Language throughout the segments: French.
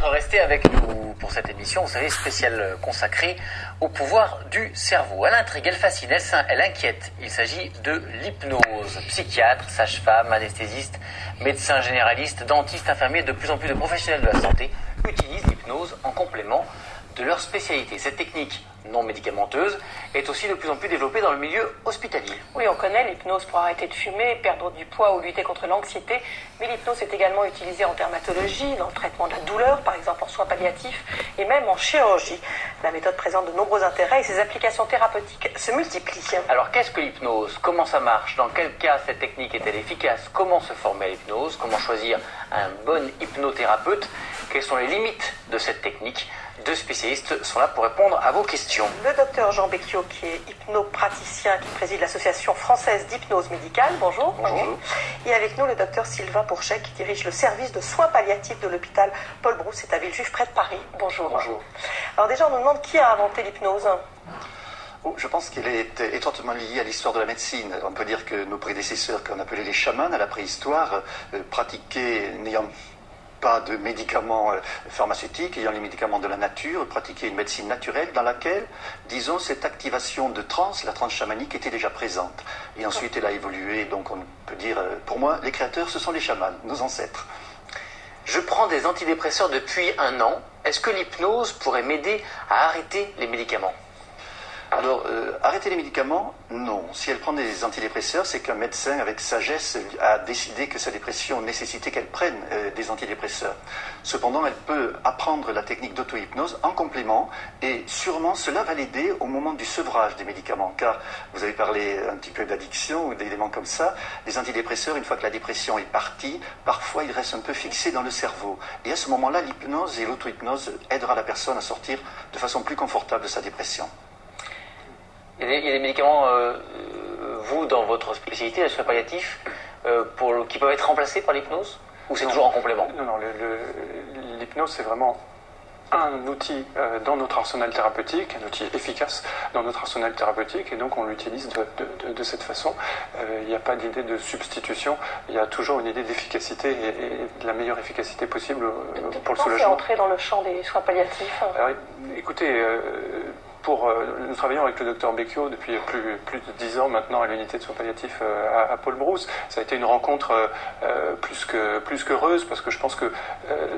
d'être avec nous pour cette émission, vous savez, spéciale consacrée au pouvoir du cerveau. Elle intrigue, elle fascine, elle, inquiète. Il s'agit de l'hypnose. Psychiatre, sage-femme, anesthésiste, médecin généraliste, dentiste, infirmier, de plus en plus de professionnels de la santé utilisent l'hypnose en complément de leur spécialité. Cette technique non médicamenteuse est aussi de plus en plus développée dans le milieu hospitalier. Oui, on connaît l'hypnose pour arrêter de fumer, perdre du poids ou lutter contre l'anxiété, mais l'hypnose est également utilisée en dermatologie, dans le traitement de la douleur, par exemple en soins palliatifs, et même en chirurgie. La méthode présente de nombreux intérêts et ses applications thérapeutiques se multiplient. Alors qu'est-ce que l'hypnose? Comment ça marche? Dans quel cas cette technique est-elle efficace? Comment se former l'hypnose? Comment choisir un bon hypnothérapeute? Quelles sont les limites de cette technique? Deux spécialistes sont là pour répondre à vos questions. Le docteur Jean Becchio, qui est hypnopraticien, qui préside l'Association française d'hypnose médicale. Bonjour. Bonjour. Et avec nous, le docteur Sylvain Pourchet, qui dirige le service de soins palliatifs de l'hôpital Paul Brousse, c'est à Villejuif, près de Paris. Bonjour. Bonjour. Alors déjà, on nous demande qui a inventé l'hypnose oh, je pense qu'elle est étroitement liée à l'histoire de la médecine. On peut dire que nos prédécesseurs, qu'on appelait les chamans à la préhistoire, euh, pratiquaient, n'ayant pas de médicaments euh, pharmaceutiques, ayant les médicaments de la nature, pratiquer une médecine naturelle dans laquelle, disons, cette activation de transe, la transe chamanique, était déjà présente. Et ensuite, elle a évolué, donc on peut dire, euh, pour moi, les créateurs, ce sont les chamans, nos ancêtres. Je prends des antidépresseurs depuis un an. Est-ce que l'hypnose pourrait m'aider à arrêter les médicaments? Alors, euh, arrêter les médicaments, non. Si elle prend des antidépresseurs, c'est qu'un médecin, avec sagesse, a décidé que sa dépression nécessitait qu'elle prenne euh, des antidépresseurs. Cependant, elle peut apprendre la technique d'auto-hypnose en complément, et sûrement cela va l'aider au moment du sevrage des médicaments. Car vous avez parlé un petit peu d'addiction ou d'éléments comme ça. Les antidépresseurs, une fois que la dépression est partie, parfois ils restent un peu fixés dans le cerveau. Et à ce moment-là, l'hypnose et l'auto-hypnose aidera la personne à sortir de façon plus confortable de sa dépression. Il y, a des, médicaments, euh, vous, dans votre spécialité, les soins palliatifs, euh, pour, qui peuvent être remplacés par l'hypnose Ou c'est toujours en complément? Non, non, l'hypnose, c'est vraiment un outil euh, dans notre arsenal thérapeutique, un outil efficace dans notre arsenal thérapeutique, et donc on l'utilise de, cette façon. Il n'y a pas d'idée de substitution, il y a toujours une idée d'efficacité et, de la meilleure efficacité possible pour le soulagement. c'est entrer dans le champ des soins palliatifs Écoutez, pour, euh, nous travaillons avec le docteur Becchio depuis plus, plus de dix ans maintenant à l'unité de soins palliatifs euh, à, Paul Brousse. Ça a été une rencontre euh, plus que plus qu'heureuse parce que je pense que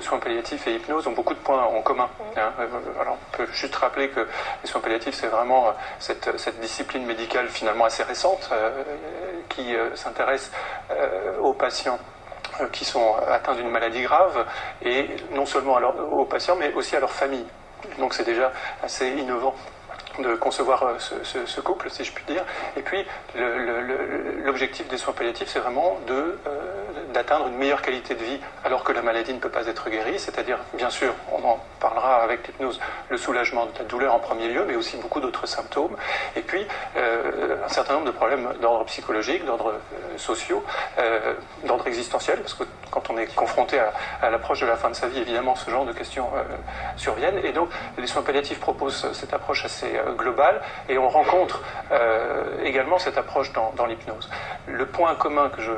soins palliatifs et hypnose ont beaucoup de points en commun. Hein. Alors on peut juste rappeler que les soins palliatifs c'est vraiment cette, cette, discipline médicale finalement assez récente qui s'intéresse aux patients qui sont atteints d'une maladie grave et non seulement aux patients mais aussi à leur famille. Donc c'est déjà assez innovant de concevoir euh, ce, couple, si je puis dire. Et puis, l'objectif des soins palliatifs, c'est vraiment euh, d'atteindre une meilleure qualité de vie alors que la maladie ne peut pas être guérie, c'est-à-dire, bien sûr, on en parlera avec l'hypnose, le soulagement de la douleur en premier lieu, mais aussi beaucoup d'autres symptômes. Et puis, euh, un certain nombre de problèmes d'ordre psychologique, d'ordre sociaux, d'ordre existentiel, parce que quand on est confronté à, l'approche de la fin de sa vie, évidemment, ce genre de questions surviennent. Et donc, les soins palliatifs proposent cette approche assez euh, globale et on rencontre euh, également cette approche dans, l'hypnose. Le point commun que je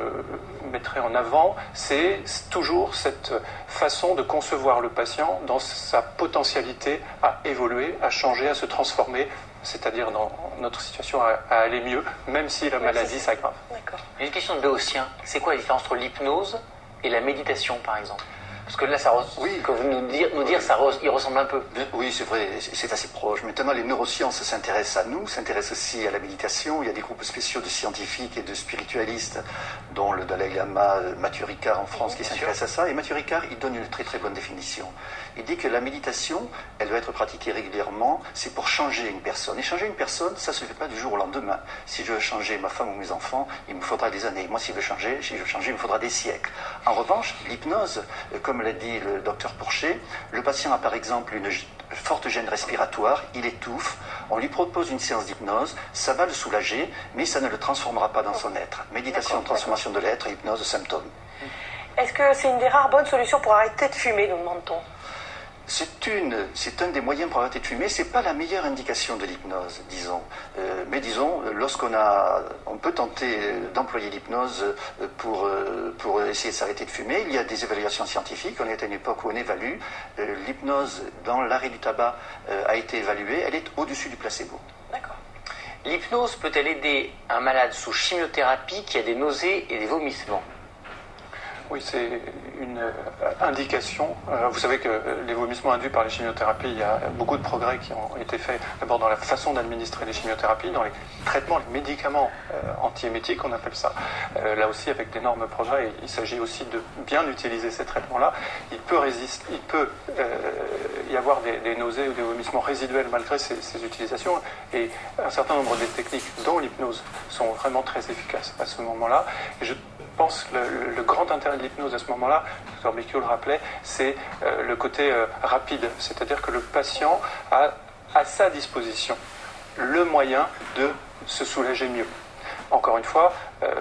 mettrai en avant, c'est toujours cette façon de concevoir le patient dans sa potentialité à évoluer, à changer, à se transformer, c'est-à-dire dans notre situation à, aller mieux, même si la maladie s'aggrave. Une question de Béotien, c'est quoi la différence entre l'hypnose et la méditation par exemple? Parce que là, ça oui. que vous nous dire, nous dire ça il ressemble un peu. Oui, c'est vrai, c'est assez proche. Maintenant, les neurosciences s'intéressent à nous, s'intéressent aussi à la méditation. Il y a des groupes spéciaux de scientifiques et de spiritualistes, dont le Dalai Lama, Mathieu Ricard en France, qui s'intéresse à ça. Et Mathieu Ricard, il donne une très très bonne définition. Il dit que la méditation, elle doit être pratiquée régulièrement, c'est pour changer une personne. Et changer une personne, ça ne se fait pas du jour au lendemain. Si je veux changer ma femme ou mes enfants, il me faudra des années. Moi, si je veux changer, si je veux changer, il me faudra des siècles. En revanche, l'hypnose, comme comme l'a dit le docteur Pourchet, le patient a par exemple une forte gêne respiratoire, il étouffe, on lui propose une séance d'hypnose, ça va le soulager, mais ça ne le transformera pas dans son être. Méditation, transformation de l'être, hypnose, symptômes. Est-ce que c'est une des rares bonnes solutions pour arrêter de fumer, nous demande-t-on? C'est une, c'est un des moyens pour arrêter de fumer. C'est pas la meilleure indication de l'hypnose, disons. Euh, mais disons, lorsqu'on a, on peut tenter d'employer l'hypnose pour pour essayer de s'arrêter de fumer. Il y a des évaluations scientifiques. On est à une époque où on évalue l'hypnose dans l'arrêt du tabac a été évaluée. Elle est au-dessus du placebo. D'accord. L'hypnose peut-elle aider un malade sous chimiothérapie qui a des nausées et des vomissements? Oui, c'est une euh, indication. Euh, vous savez que les vomissements induits par les chimiothérapies, il y a beaucoup de progrès qui ont été faits d'abord dans la façon d'administrer les chimiothérapies, dans les traitements, les médicaments euh, antiémétiques, on appelle ça. là aussi, avec d'énormes progrès, il s'agit aussi de bien utiliser ces traitements-là. Il peut, résister, il peut y avoir des, nausées ou des vomissements résiduels malgré ces, utilisations, et un certain nombre de techniques, dont l'hypnose, sont vraiment très efficaces à ce moment-là. Pense que le, grand intérêt de l'hypnose à ce moment-là, le docteur le rappelait, c'est euh, le côté euh, rapide. C'est-à-dire que le patient a à sa disposition le moyen de se soulager mieux. Encore une fois, euh,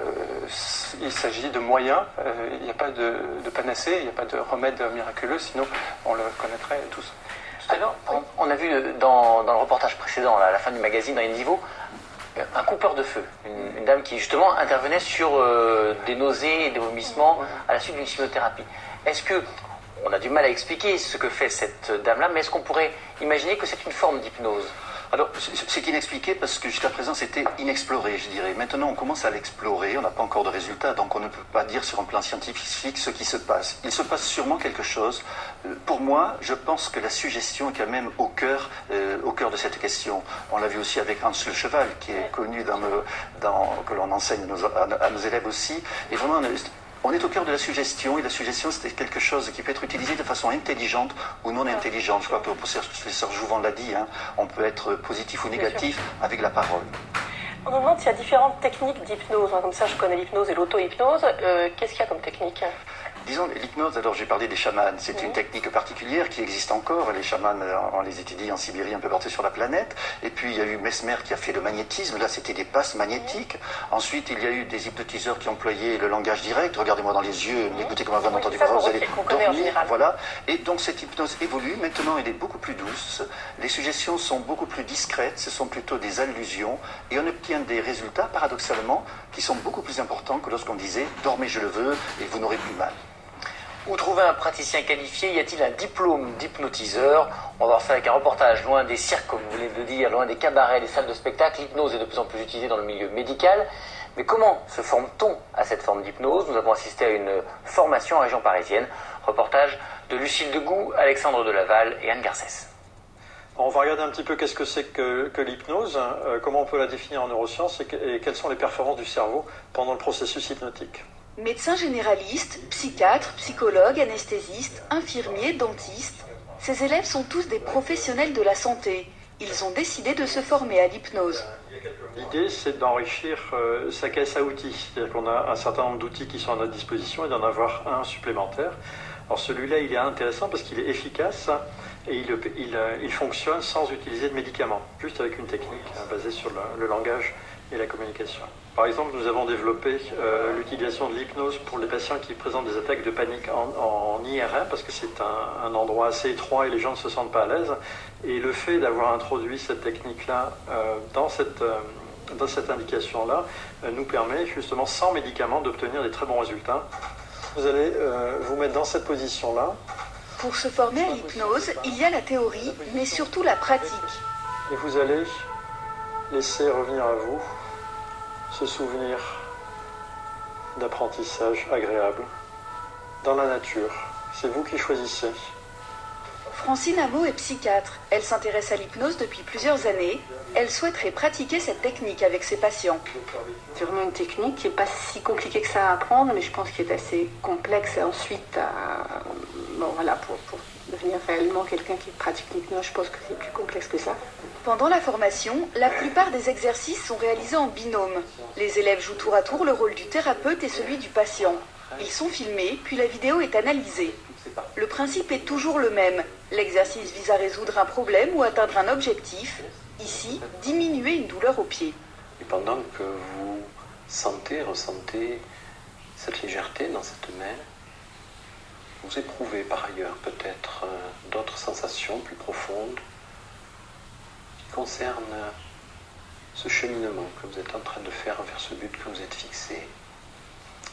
il s'agit de moyens, il n'y a pas de, panacée, il n'y a pas de remède miraculeux, sinon on le connaîtrait tous. Alors, on, a vu dans, le reportage précédent, à la fin du magazine, dans les niveaux, un coupeur de feu, une, dame qui justement intervenait sur euh, des nausées et des vomissements à la suite d'une chimiothérapie. Est-ce que on a du mal à expliquer ce que fait cette dame-là, mais est-ce qu'on pourrait imaginer que c'est une forme d'hypnose? Alors, c'est inexpliqué parce que jusqu'à présent, c'était inexploré, je dirais. Maintenant, on commence à l'explorer, on n'a pas encore de résultats, donc on ne peut pas dire sur un plan scientifique ce qui se passe. Il se passe sûrement quelque chose. Euh, pour moi, je pense que la suggestion est quand même au cœur, euh, au cœur de cette question. On l'a vu aussi avec Hans le Cheval, qui est connu dans, dans que l'on enseigne à, nos élèves aussi. Et vraiment, on est au cœur de la suggestion, et la suggestion, c'est quelque chose qui peut être utilisé de façon intelligente ou non intelligente. Je crois que le professeur Jouvent l'a dit, hein. on peut être positif ou négatif avec la parole. On nous demande s'il y a différentes techniques d'hypnose. Comme ça, je connais l'hypnose et l'auto-hypnose. Euh, qu'est-ce qu'il y a comme technique? Disons, l'hypnose, alors j'ai parlé des chamans, c'est une technique particulière qui existe encore. Les chamans, on les étudie en Sibérie, un peu partout sur la planète. Et puis il y a eu Mesmer qui a fait le magnétisme, là c'était des passes magnétiques. Ensuite, il y a eu des hypnotiseurs qui employaient le langage direct. Regardez-moi dans les yeux, écoutez comme vous entendu vous allez dormir. Voilà. Et donc cette hypnose évolue. Maintenant, elle est beaucoup plus douce. Les suggestions sont beaucoup plus discrètes. Ce sont plutôt des allusions. Et on obtient des résultats, paradoxalement, qui sont beaucoup plus importants que lorsqu'on disait dormez, je le veux, et vous n'aurez plus mal. Où trouver un praticien qualifié Y a-t-il un diplôme d'hypnotiseur? On va voir ça avec un reportage loin des cirques, comme vous venez de le dire, loin des cabarets, des salles de spectacle. L'hypnose est de plus en plus utilisée dans le milieu médical. Mais comment se forme-t-on à cette forme d'hypnose? Nous avons assisté à une formation en région parisienne. Reportage de Lucille Degout, Alexandre Delaval et Anne Garcès. On va regarder un petit peu qu'est-ce que c'est que, l'hypnose, euh, comment on peut la définir en neurosciences et quelles sont les performances du cerveau pendant le processus hypnotique? Médecins généralistes, psychiatres, psychologues, anesthésistes, infirmiers, dentistes, ces élèves sont tous des professionnels de la santé. Ils ont décidé de se former à l'hypnose. L'idée, c'est d'enrichir euh, sa caisse à outils. C'est-à-dire qu'on a un certain nombre d'outils qui sont à notre disposition et d'en avoir un supplémentaire. Alors celui-là, il est intéressant parce qu'il est efficace et il, euh, fonctionne sans utiliser de médicaments, juste avec une technique hein, basée sur le langage et la communication. Par exemple, nous avons développé euh, l'utilisation de l'hypnose pour les patients qui présentent des attaques de panique en, IRM, parce que c'est un, endroit assez étroit et les gens ne se sentent pas à l'aise. Et le fait d'avoir introduit cette technique-là euh, dans cette, euh, dans cette indication-là nous permet justement, sans médicaments, d'obtenir des très bons résultats. Vous allez vous mettre dans cette position-là. Pour se former à l'hypnose, il y a la théorie, mais surtout la pratique. Et vous allez laisser revenir à vous ce souvenir d'apprentissage agréable dans la nature. C'est vous qui choisissez. Francine Amo est psychiatre. Elle s'intéresse à l'hypnose depuis plusieurs années. Elle souhaiterait pratiquer cette technique avec ses patients. C'est vraiment une technique qui n'est pas si compliquée que ça à apprendre, mais je pense qu'elle est assez complexe ensuite à, bon, voilà, pour, pour devenir réellement quelqu'un qui pratique l'hypnose. Je pense que c'est plus complexe que ça. Pendant la formation, la plupart des exercices sont réalisés en binôme. Les élèves jouent tour à tour le rôle du thérapeute et celui du patient. Ils sont filmés, puis la vidéo est analysée. Le principe est toujours le même. L'exercice vise à résoudre un problème ou atteindre un objectif. Ici, diminuer une douleur au pied. Et pendant que vous sentez, ressentez cette légèreté dans cette main, vous éprouvez par ailleurs peut-être d'autres sensations plus profondes qui concernent ce cheminement que vous êtes en train de faire vers ce but que vous êtes fixé.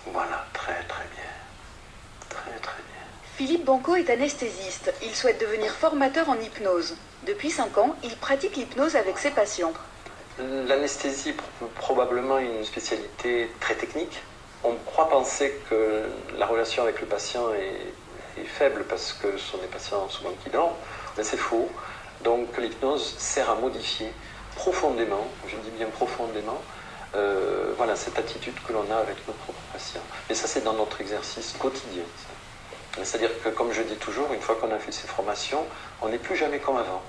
Voilà, très très bien. Très très bien. Philippe Banco est anesthésiste. Il souhaite devenir formateur en hypnose. Depuis 5 ans, il pratique l'hypnose avec ses patients. L'anesthésie est probablement une spécialité très technique. On croit penser que la relation avec le patient est, est faible parce que ce sont des patients souvent qui dorment, mais c'est faux. Donc l'hypnose sert à modifier profondément, je dis bien profondément, euh, voilà, cette attitude que l'on a avec nos propres patients. Et ça, c'est dans notre exercice quotidien. C'est-à-dire que, comme je dis toujours, une fois qu'on a fait ces formations, on n'est plus jamais comme avant.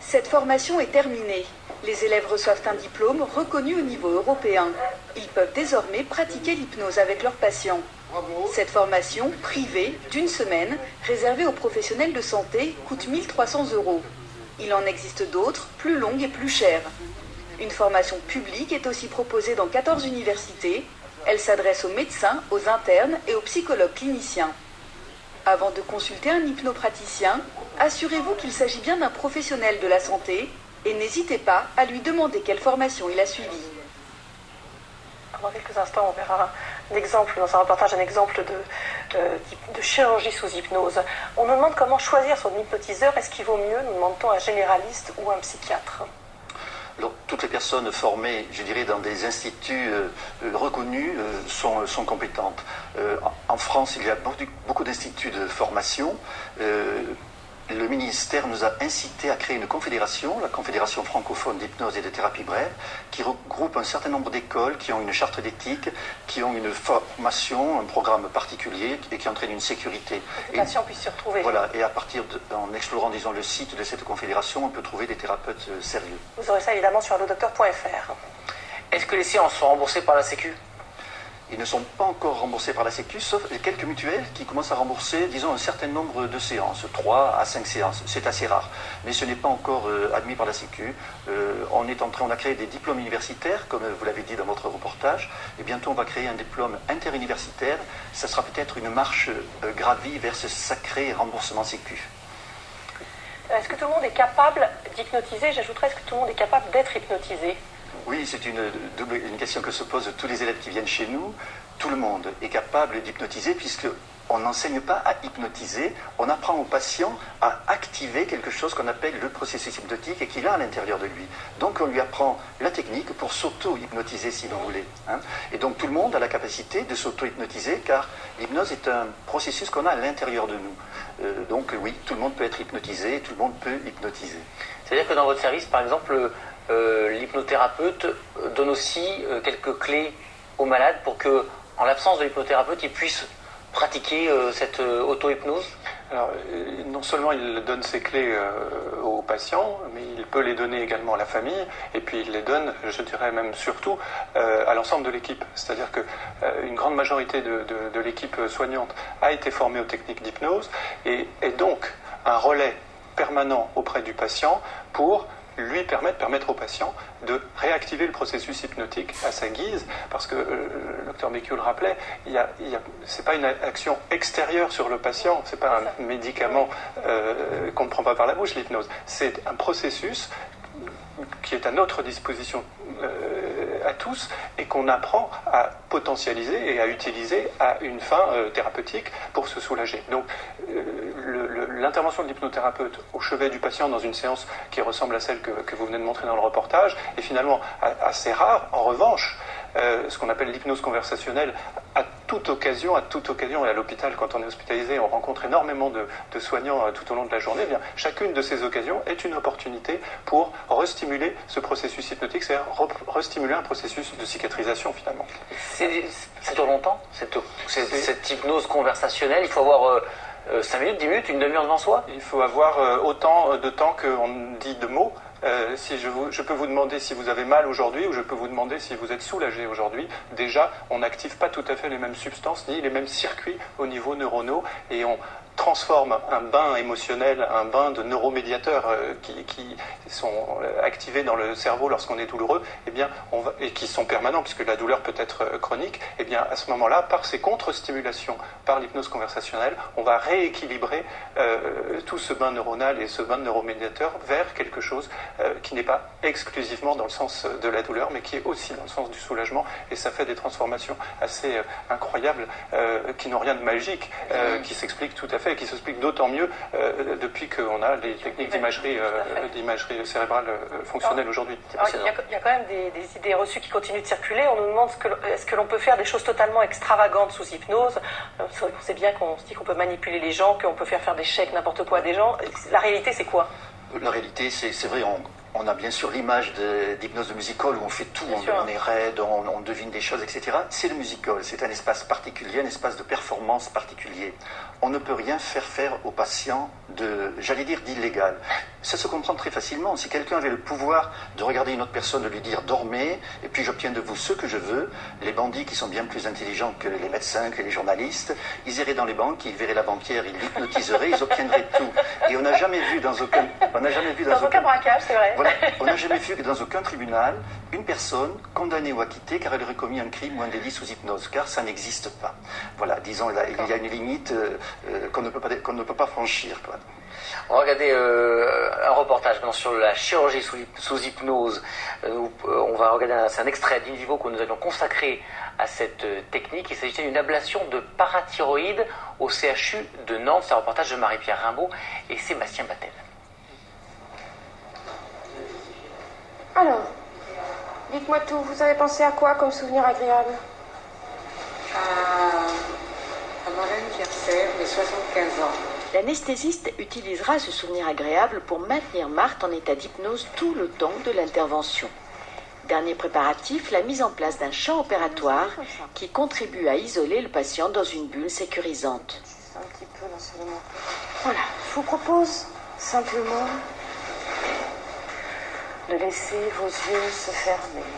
Cette formation est terminée. Les élèves reçoivent un diplôme reconnu au niveau européen. Ils peuvent désormais pratiquer l'hypnose avec leurs patients. Cette formation, privée, d'une semaine, réservée aux professionnels de santé, coûte 1300 euros. Il en existe d'autres, plus longues et plus chères. Une formation publique est aussi proposée dans 14 universités. Elle s'adresse aux médecins, aux internes et aux psychologues cliniciens. Avant de consulter un hypnopraticien, assurez-vous qu'il s'agit bien d'un professionnel de la santé et n'hésitez pas à lui demander quelle formation il a suivi. Dans quelques instants, on verra dans un reportage, un exemple de, chirurgie sous hypnose. On nous demande comment choisir son hypnotiseur. Est-ce qu'il vaut mieux, nous demande-t-on, un généraliste ou un psychiatre toutes les personnes formées, je dirais, dans des instituts euh, euh, reconnus euh, sont, compétentes. en, France, il y a beaucoup d'instituts de formation le ministère nous a incité à créer une confédération, la Confédération francophone d'hypnose et de thérapie brève, qui regroupe un certain nombre d'écoles qui ont une charte d'éthique, qui ont une formation, un programme particulier et qui entraînent une sécurité. Les patients puissent se retrouver. Voilà, et à partir de, en explorant, disons, le site de cette confédération, on peut trouver des thérapeutes euh, sérieux. Vous aurez ça évidemment sur allodocteur.fr. Est-ce que les séances sont remboursées par la Sécu? Ils ne sont pas encore remboursés par la Sécu, sauf quelques mutuelles qui commencent à rembourser, disons, un certain nombre de séances, 3 à 5 séances. C'est assez rare. Mais ce n'est pas encore euh, admis par la Sécu. Euh, on on a créé des diplômes universitaires, comme vous l'avez dit dans votre reportage, et bientôt on va créer un diplôme interuniversitaire. Ça sera peut-être une marche euh, gravie vers ce sacré remboursement Sécu. Est-ce que tout le monde est capable d'hypnotiser? J'ajouterais, est-ce que tout le monde est capable d'être hypnotisé? Oui, c'est une, question que se posent tous les élèves qui viennent chez nous. Tout le monde est capable d'hypnotiser puisque on n'enseigne pas à hypnotiser, on apprend au patient à activer quelque chose qu'on appelle le processus hypnotique et qu'il a à l'intérieur de lui. Donc on lui apprend la technique pour s'auto-hypnotiser si vous voulez. Hein. Et donc tout le monde a la capacité de s'auto-hypnotiser car l'hypnose est un processus qu'on a à l'intérieur de nous. Euh, donc oui, tout le monde peut être hypnotisé, tout le monde peut hypnotiser. C'est-à-dire que dans votre service, par exemple, l'hypnothérapeute donne aussi euh, quelques clés aux malades pour que, en l'absence de l'hypnothérapeute, ils puissent pratiquer euh, cette auto-hypnose alors, non seulement il donne ses clés aux patients, mais il peut les donner également à la famille, et puis il les donne, je dirais même surtout, à l'ensemble de l'équipe. C'est-à-dire qu'une grande majorité de l'équipe soignante a été formée aux techniques d'hypnose, et est donc un relais permanent auprès du patient pour lui permettre, au patient de réactiver le processus hypnotique à sa guise, parce que euh, le docteur Bécu le rappelait, ce n'est pas une action extérieure sur le patient, ce n'est pas un médicament euh, qu'on ne prend pas par la bouche, l'hypnose, c'est un processus qui est à notre disposition euh, à tous et qu'on apprend à potentialiser et à utiliser à une fin thérapeutique pour se soulager. Donc l'intervention de l'hypnothérapeute au chevet du patient dans une séance qui ressemble à celle que, vous venez de montrer dans le reportage est finalement assez rare. En revanche, euh, ce qu'on appelle l'hypnose conversationnelle, à toute occasion, à toute occasion, et à l'hôpital, quand on est hospitalisé, on rencontre énormément de, soignants euh, tout au long de la journée, eh bien, chacune de ces occasions est une opportunité pour restimuler ce processus hypnotique, c'est-à-dire restimuler un processus de cicatrisation finalement. Ça dure longtemps, cette, cette, hypnose conversationnelle? Il faut avoir... 5 euh, minutes, 10 minutes, une demi-heure devant soi Il faut avoir euh, autant euh, de temps qu'on dit de mots. si je, peux vous demander si vous avez mal aujourd'hui ou je peux vous demander si vous êtes soulagé aujourd'hui, déjà, on n'active pas tout à fait les mêmes substances ni les mêmes circuits au niveau neuronaux et on transforme un bain émotionnel, un bain de neuromédiateurs euh, qui, sont euh, activés dans le cerveau lorsqu'on est douloureux, eh bien, on va, et qui sont permanents puisque la douleur peut être euh, chronique, eh bien, à ce moment-là, par ces contre-stimulations, par l'hypnose conversationnelle, on va rééquilibrer tout ce bain neuronal et ce bain de neuromédiateurs vers quelque chose qui n'est pas exclusivement dans le sens de la douleur, mais qui est aussi dans le sens du soulagement, et ça fait des transformations assez incroyables qui n'ont rien de magique, qui s'expliquent tout à fait et qui s'explique d'autant mieux euh, depuis qu'on a les techniques d'imagerie, euh, d'imagerie cérébrale euh, fonctionnelle aujourd'hui. Il y, a quand même des, idées reçues qui continuent de circuler. On nous demande est-ce que l'on peut faire des choses totalement extravagantes sous hypnose? On sait bien qu'on se dit qu'on peut manipuler les gens, qu'on peut faire faire des chèques, n'importe quoi à des gens. La réalité, c'est quoi? La réalité, c'est vrai, on, on a bien sûr l'image d'hypnose de, musical où on fait tout, on, est raide, on, devine des choses, etc. C'est le musical, c'est un espace particulier, un espace de performance particulier. On ne peut rien faire faire aux patients de, j'allais dire, d'illégal. Ça se comprend très facilement. Si quelqu'un avait le pouvoir de regarder une autre personne, de lui dire dormez, et puis j'obtiens de vous ce que je veux, les bandits qui sont bien plus intelligents que les médecins, que les journalistes, ils iraient dans les banques, ils verraient la banquière, ils l'hypnotiseraient, ils obtiendraient tout. Et on n'a jamais vu dans aucun, on n'a jamais vu dans, aucun, braquage, c'est vrai. On n'a jamais vu que dans aucun tribunal, une personne condamnée ou acquittée car elle aurait commis un crime ou un délit sous hypnose, car ça n'existe pas. Voilà, disons, il y a une limite euh, euh, qu'on ne, peut pas, ne peut pas franchir. On va regarder euh, un reportage sur la chirurgie sous, hypnose. on va regarder un extrait d'Indivo que nous avions consacré à cette technique. Il s'agissait d'une ablation de parathyroïde au CHU de Nantes. C'est un reportage de Marie-Pierre Rimbaud et Sébastien Battel. Alors, dites-moi tout, vous avez pensé à quoi comme souvenir agréable? À, mon anniversaire, mes 75 ans. L'anesthésiste utilisera ce souvenir agréable pour maintenir Marthe en état d'hypnose tout le temps de l'intervention. Dernier préparatif, la mise en place d'un champ opératoire qui contribue à isoler le patient dans une bulle sécurisante. Voilà, je vous propose simplement de laisser vos yeux se fermer.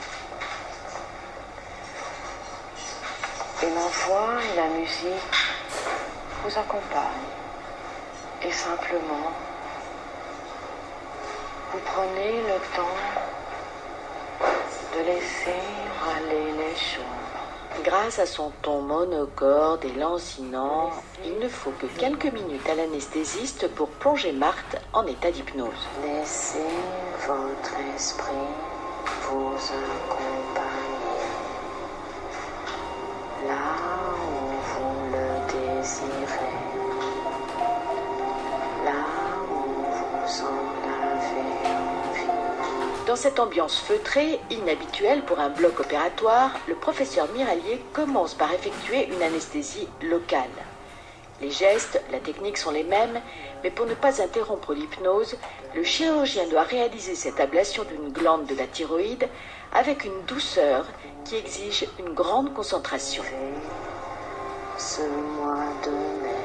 Et ma voix et la musique vous accompagnent. Et simplement, vous prenez le temps de laisser aller les choses. Grâce à son ton monocorde et lancinant, il ne faut que quelques minutes à l'anesthésiste pour plonger Marthe en état d'hypnose. Laissez votre esprit vous accompagner dans cette ambiance feutrée, inhabituelle pour un bloc opératoire, le professeur Miralier commence par effectuer une anesthésie locale. Les gestes, la technique sont les mêmes, mais pour ne pas interrompre l'hypnose, le chirurgien doit réaliser cette ablation d'une glande de la thyroïde avec une douceur qui exige une grande concentration. Ce mois de mai,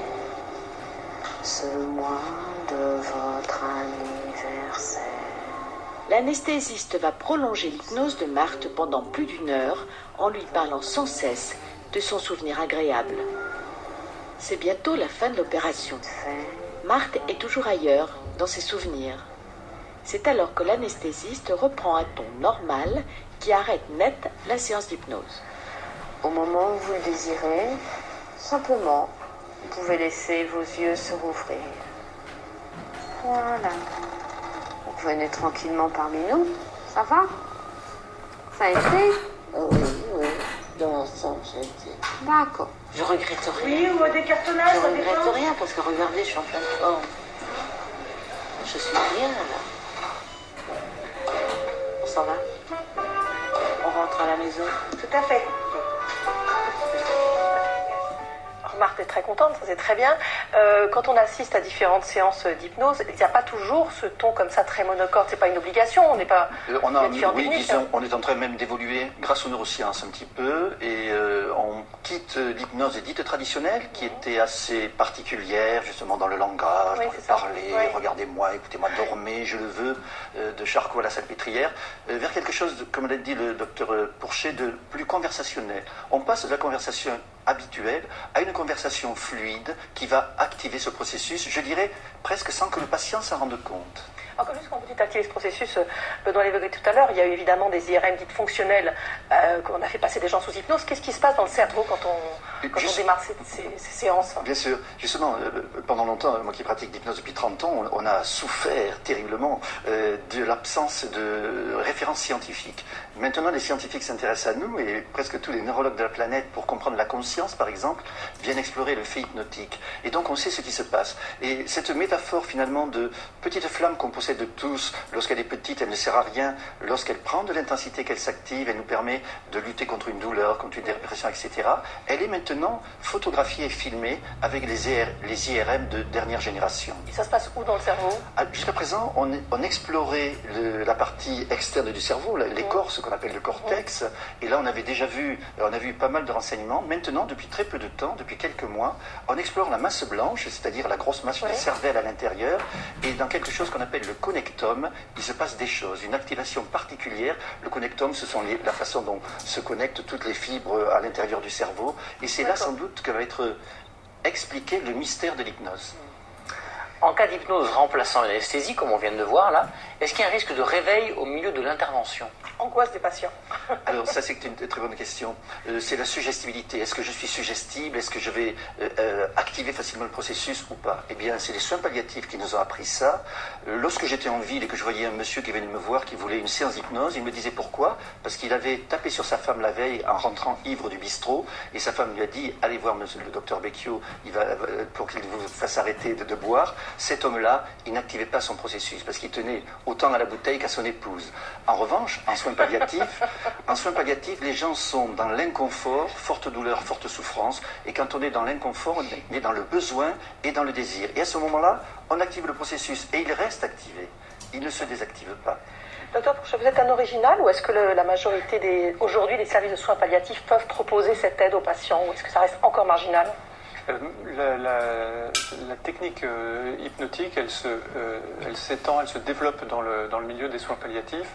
ce mois de votre anniversaire. L'anesthésiste va prolonger l'hypnose de Marthe pendant plus d'une heure en lui parlant sans cesse de son souvenir agréable. C'est bientôt la fin de l'opération. Marthe est toujours ailleurs, dans ses souvenirs. C'est alors que l'anesthésiste reprend un ton normal qui arrête net la séance d'hypnose. Au moment où vous le désirez, simplement, vous pouvez laisser vos yeux se rouvrir. Voilà. Vous venez tranquillement parmi nous. Ça va? Ça a été? Oui, oui. Dans l'ensemble, ça a été. D'accord. Je regrette rien. Oui, ou des cartonnages, Je regrette rien parce que regardez, je suis en pleine forme. Je suis bien là. On s'en va? On rentre à la maison Tout à fait. Marthe est très contente, ça c'est très bien. Euh, quand on assiste à différentes séances d'hypnose, il n'y a pas toujours ce ton comme ça très monocorde. C'est pas une obligation, on n'est pas. Euh, on a, oui, disons, on est en train même d'évoluer grâce aux neurosciences un petit peu, et euh, on quitte l'hypnose dite traditionnelle, qui était assez particulière justement dans le langage, dans le parler, regardez-moi, écoutez-moi, dormez, je le veux, de Charcot à la salpêtrière, vers quelque chose, comme l'a dit le docteur Pourchet, de plus conversationnel. On passe de la conversation habituel à une conversation fluide qui va activer ce processus, je dirais presque sans que le patient s'en rende compte. Encore plus, quand vous dites activer ce processus, euh, Benoît l'évoquait tout à l'heure, il y a eu évidemment des IRM dites fonctionnelles, euh, qu'on a fait passer des gens sous hypnose. Qu'est-ce qui se passe dans le cerveau quand on, quand on démarre ces, ces- ces séances Bien sûr, justement, euh, pendant longtemps, moi qui pratique l'hypnose depuis 30 ans, on, on a souffert terriblement euh, de l'absence de références scientifiques. Maintenant, les scientifiques s'intéressent à nous et presque tous les neurologues de la planète, pour comprendre la conscience, par exemple, viennent explorer le fait hypnotique. Et donc, on sait ce qui se passe. Et cette métaphore, finalement, de petite flamme qu'on possède tous, lorsqu'elle est petite, elle ne sert à rien. Lorsqu'elle prend de l'intensité, qu'elle s'active, elle nous permet de lutter contre une douleur, contre une dépression, etc. Elle est maintenant photographiée et filmée avec les, IR les IRM de dernière génération. Et ça se passe où dans le cerveau? Ah, Jusqu'à présent, on, on explorait le- la partie externe du cerveau, la- les corps, ce qu'on appelle le cortex, et là on avait déjà vu, on a vu pas mal de renseignements. Maintenant, depuis très peu de temps, depuis quelques mois, on explore la masse blanche, c'est-à-dire la grosse masse de la cervelle à l'intérieur, et dans quelque chose qu'on appelle le connectome, il se passe des choses, une activation particulière. Le connectome, ce sont les- la façon dont se connectent toutes les fibres à l'intérieur du cerveau, et c'est là sans doute que va être expliqué le mystère de l'hypnose. En cas d'hypnose remplaçant l'anesthésie, comme on vient de le voir là, est-ce qu'il y a un risque de réveil au milieu de l'intervention? Angoisse des patients. Alors ça c'est une très bonne question. Euh, c'est la suggestibilité. Est-ce que je suis suggestible? Est-ce que je vais euh, euh, activer facilement le processus ou pas? Eh bien c'est les soins palliatifs qui nous ont appris ça. Lorsque j'étais en ville et que je voyais un monsieur qui venait me voir qui voulait une séance d'hypnose, il me disait pourquoi? Parce qu'il avait tapé sur sa femme la veille en rentrant ivre du bistrot et sa femme lui a dit allez voir monsieur le docteur Becchio il va, pour qu'il vous fasse arrêter de, de boire. Cet homme-là, il n'activait pas son processus parce qu'il tenait autant à la bouteille qu'à son épouse. En revanche, en soins palliatifs, en soins palliatifs, les gens sont dans l'inconfort, forte douleur, forte souffrance, et quand on est dans l'inconfort, on est dans le besoin et dans le désir. Et à ce moment-là, on active le processus et il reste activé. Il ne se désactive pas. Docteur vous êtes un original ou est-ce que le- la majorité des. Aujourd'hui, les services de soins palliatifs peuvent proposer cette aide aux patients ou est-ce que ça reste encore marginal? La, la- la technique euh, hypnotique, elle se, euh, elle s'étend, elle se développe dans le, dans le milieu des soins palliatifs.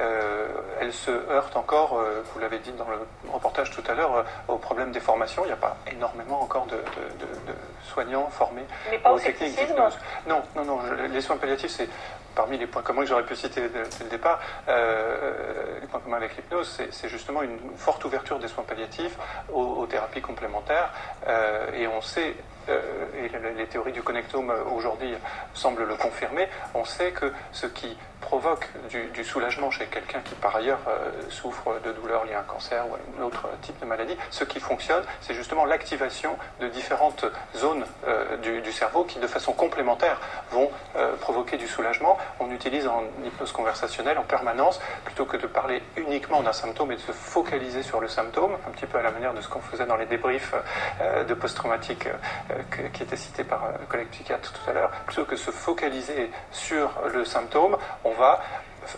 Euh, elle se heurte encore, euh, vous l'avez dit dans le reportage tout à l'heure, euh, aux problèmes des formations. Il n'y a pas énormément encore de, de- de- de soignants formés Mais pas aux au techniques d'hypnose. Non, non, non. je- les soins palliatifs, c'est parmi les points communs que j'aurais pu citer dès, dès le départ. Euh, les points communs avec l'hypnose, c'est- justement une forte ouverture des soins palliatifs aux, aux thérapies complémentaires. Euh, et on sait, euh, et les, théories du connectome euh, aujourd'hui semblent le confirmer, on sait que ce qui provoque du, soulagement chez quelqu'un qui par ailleurs euh, souffre de douleurs liées à un cancer ou à un autre type de maladie, ce qui fonctionne, c'est justement l'activation de différentes zones euh, du, du cerveau qui de façon complémentaire vont euh, provoquer du soulagement. On utilise en hypnose conversationnelle en permanence, plutôt que de parler uniquement d'un symptôme et de se focaliser sur le symptôme, un petit peu à la manière de ce qu'on faisait dans les débriefs euh, de post-traumatique euh, qui était cité par euh, le collègue psychiatre tout à l'heure, plutôt que se focaliser sur le symptôme, on va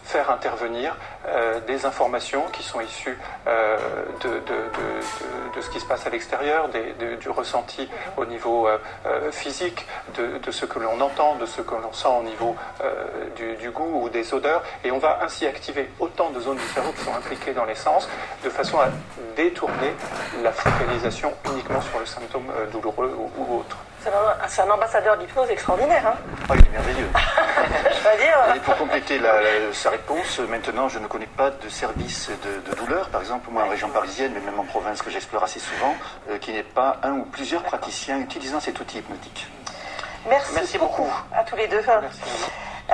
faire intervenir euh, des informations qui sont issues euh, de, de- ce qui se passe à l'extérieur, du ressenti au niveau euh, physique, de, ce que l'on entend, de ce que l'on sent au niveau du, goût ou des odeurs, et on va ainsi activer autant de zones du cerveau qui sont impliquées dans les sens, de façon à détourner la focalisation uniquement sur le symptôme douloureux ou, ou autre. C'est un, ambassadeur d'hypnose extraordinaire, hein Ah, il est merveilleux. je dire. Et pour compléter la- la- sa réponse, maintenant, je ne connais pas de service de, de douleur, par exemple, moi en région parisienne, mais même en province que j'explore assez souvent, euh, qui n'ait pas un ou plusieurs praticiens utilisant cet outil hypnotique. Merci, Merci beaucoup beaucoup. à tous les deux. Merci.